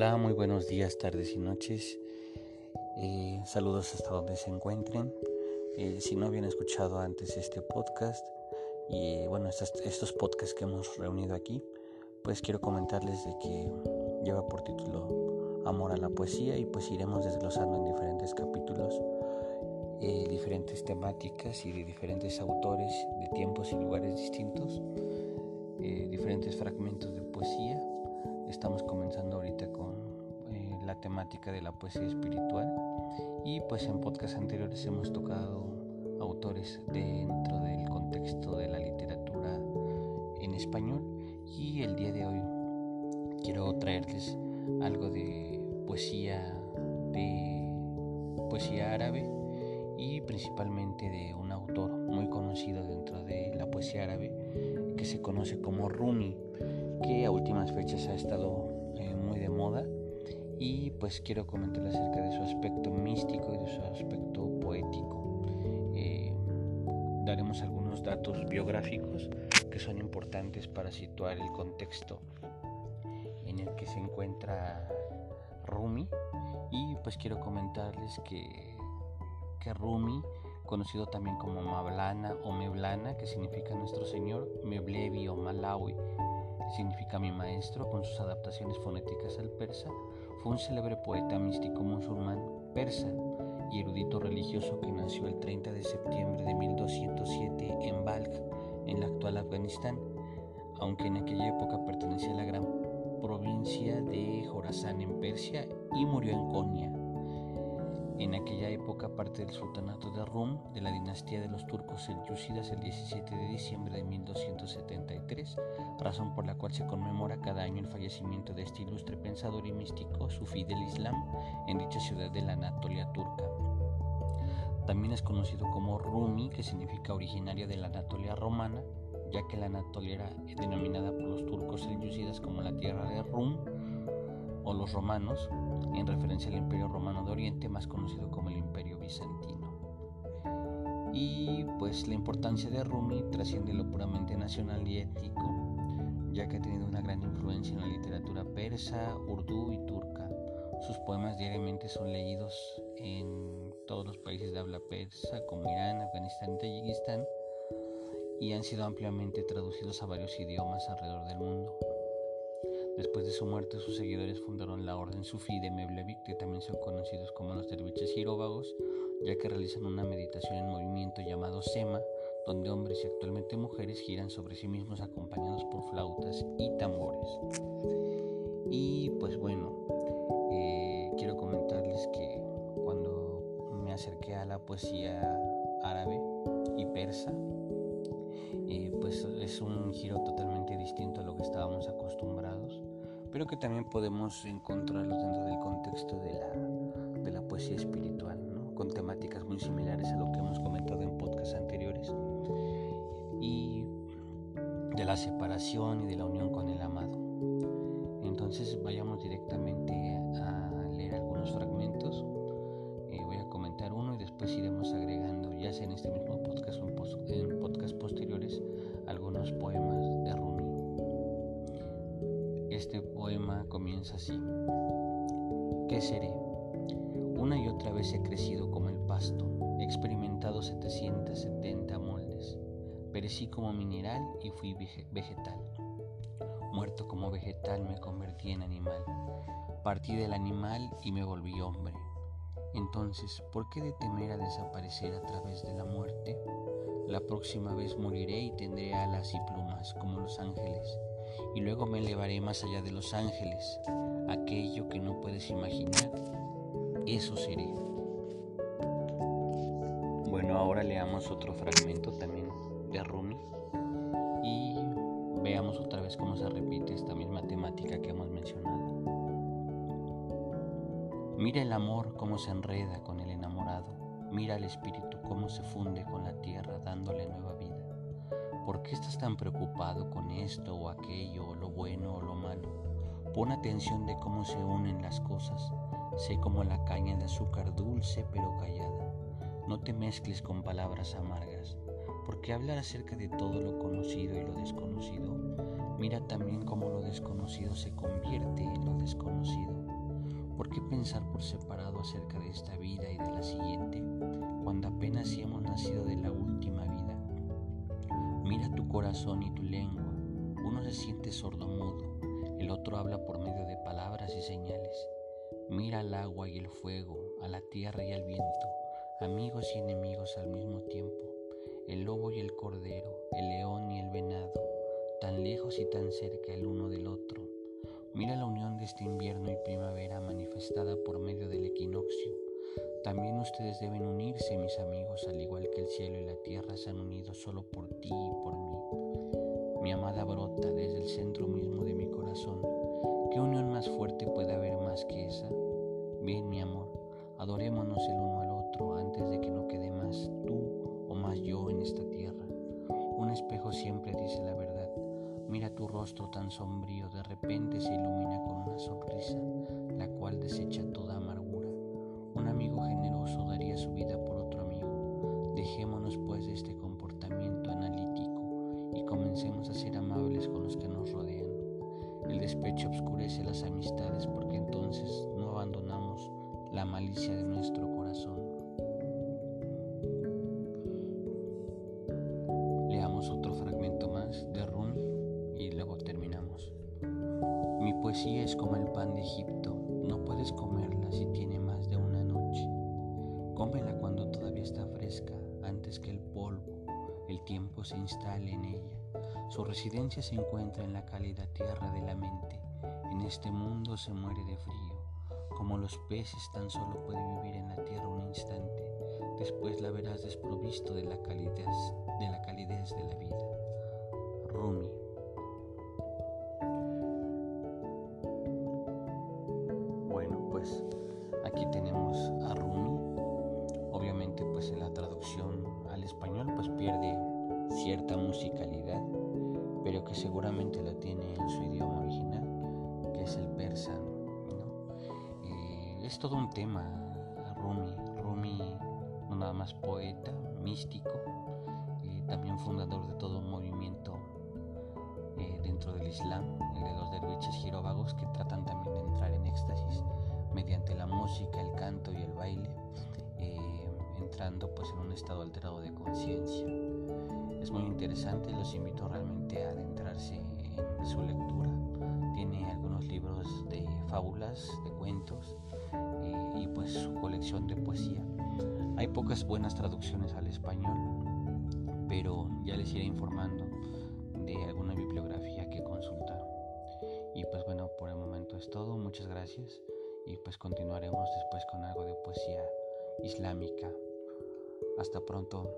Hola, muy buenos días, tardes y noches. Eh, saludos hasta donde se encuentren. Eh, si no habían escuchado antes este podcast y bueno, estos, podcasts que hemos reunido aquí, pues quiero comentarles de que lleva por título Amor a la poesía y pues iremos desglosando en diferentes capítulos eh, diferentes temáticas y de diferentes autores de tiempos y lugares distintos, diferentes fragmentos de poesía Estamos comenzando ahorita con eh, la temática de la poesía espiritual. Y pues en podcasts anteriores hemos tocado autores dentro del contexto de la literatura en español. Y el día de hoy quiero traerles algo de poesía de poesía árabe y principalmente de un autor muy conocido dentro de la poesía árabe que se conoce como Rumi que a últimas fechas ha estado eh, muy de moda y pues quiero comentar acerca de su aspecto místico y de su aspecto poético. Eh, daremos algunos datos biográficos que son importantes para situar el contexto en el que se encuentra Rumi y pues quiero comentarles que, que Rumi conocido también como Mablana o Meblana, que significa nuestro Señor, Meblevi o Malawi, significa mi maestro, con sus adaptaciones fonéticas al persa, fue un célebre poeta místico musulmán persa y erudito religioso que nació el 30 de septiembre de 1207 en Balkh, en la actual Afganistán, aunque en aquella época pertenecía a la gran provincia de Jorazán en Persia y murió en Konya. En aquella época parte del sultanato de Rum de la dinastía de los turcos selyúcidas el 17 de diciembre de 1273, razón por la cual se conmemora cada año el fallecimiento de este ilustre pensador y místico sufí del Islam en dicha ciudad de la Anatolia turca. También es conocido como Rumi, que significa originaria de la Anatolia romana, ya que la Anatolia era denominada por los turcos selyúcidas como la tierra de Rum o los romanos, en referencia al Imperio Romano de Oriente, más conocido como el Imperio Bizantino. Y pues la importancia de Rumi trasciende lo puramente nacional y ético, ya que ha tenido una gran influencia en la literatura persa, urdú y turca. Sus poemas diariamente son leídos en todos los países de habla persa, como Irán, Afganistán y Tayikistán, y han sido ampliamente traducidos a varios idiomas alrededor del mundo. Después de su muerte, sus seguidores fundaron la orden sufí de Mevlevi, que también son conocidos como los derviches giróvagos, ya que realizan una meditación en movimiento llamado Sema, donde hombres y actualmente mujeres giran sobre sí mismos acompañados por flautas y tambores. Y pues bueno, eh, quiero comentarles que cuando me acerqué a la poesía árabe y persa, eh, pues es un giro totalmente distinto a lo que estábamos acostumbrados pero que también podemos encontrarlos dentro del contexto de la, de la poesía espiritual, ¿no? con temáticas muy similares a lo que hemos comentado en podcasts anteriores, y de la separación y de la unión con el amado. Entonces vayamos directamente a leer algunos fragmentos. Eh, voy a comentar uno y después iremos agregando, ya sea en este mismo así. ¿Qué seré? Una y otra vez he crecido como el pasto, he experimentado 770 moldes. Perecí como mineral y fui vegetal. Muerto como vegetal me convertí en animal. Partí del animal y me volví hombre. Entonces, ¿por qué de temer a desaparecer a través de la muerte? La próxima vez moriré y tendré alas y plumas como los ángeles y luego me elevaré más allá de los ángeles, aquello que no puedes imaginar, eso seré. Bueno, ahora leamos otro fragmento también de Rumi y veamos otra vez cómo se repite esta misma temática que hemos mencionado. Mira el amor cómo se enreda con el enamorado, mira el espíritu cómo se funde con la tierra dándole nueva vida. ¿Por qué estás tan preocupado con esto o aquello, o lo bueno o lo malo? Pon atención de cómo se unen las cosas. Sé como la caña de azúcar dulce pero callada. No te mezcles con palabras amargas, porque hablar acerca de todo lo conocido y lo desconocido, mira también cómo lo desconocido se convierte en lo desconocido. ¿Por qué pensar por separado acerca de esta vida y de la siguiente, cuando apenas si hemos nacido de la corazón y tu lengua. Uno se siente sordomudo, el otro habla por medio de palabras y señales. Mira al agua y el fuego, a la tierra y al viento, amigos y enemigos al mismo tiempo, el lobo y el cordero, el león y el venado, tan lejos y tan cerca el uno del otro. Mira la unión de este invierno y primavera manifestada por medio del equinoccio. También ustedes deben unirse, mis amigos, al igual que el cielo y la tierra se han unido solo por ti y por mí. Mi amada brota desde el centro mismo de mi corazón. ¿Qué unión más fuerte puede haber más que esa? Bien, mi amor, adorémonos el uno al otro antes de que no quede más tú o más yo en esta tierra. Un espejo siempre dice la verdad. Mira tu rostro tan sombrío, de repente se ilumina con una sonrisa, la cual desecha toda amargura. Un amigo generoso daría su vida por otro amigo. Dejémonos pues de este comencemos a ser amables con los que nos rodean. El despecho oscurece las amistades porque entonces no abandonamos la malicia de nuestro corazón. Leamos otro fragmento más de Rumi y luego terminamos. Mi poesía es como el pan de Egipto, no puedes comerla si tiene más de una noche. Cómela cuando todavía está fresca, antes que el polvo, el tiempo se instale en ella. Su residencia se encuentra en la cálida tierra de la mente. En este mundo se muere de frío. Como los peces tan solo puede vivir en la tierra un instante, después la verás desprovisto de la calidez de la, calidez de la vida. Rumi. Bueno, pues aquí tenemos a Rumi. Obviamente pues en la traducción al español pues pierde cierta musicalidad, pero que seguramente la tiene en su idioma original, que es el persa es todo un tema, Rumi. Rumi no nada más poeta, místico, y también fundador de todo un movimiento eh, dentro del Islam, el de los derviches girovagos que tratan también de entrar en éxtasis mediante la música, el canto y el baile, eh, entrando pues en un estado alterado de conciencia. Es muy interesante, los invito realmente a adentrarse en su lectura. Tiene algunos libros de fábulas, de cuentos, y pues su colección de poesía. Hay pocas buenas traducciones al español, pero ya les iré informando de alguna bibliografía que consultar. Y pues bueno, por el momento es todo, muchas gracias y pues continuaremos después con algo de poesía islámica. Hasta pronto.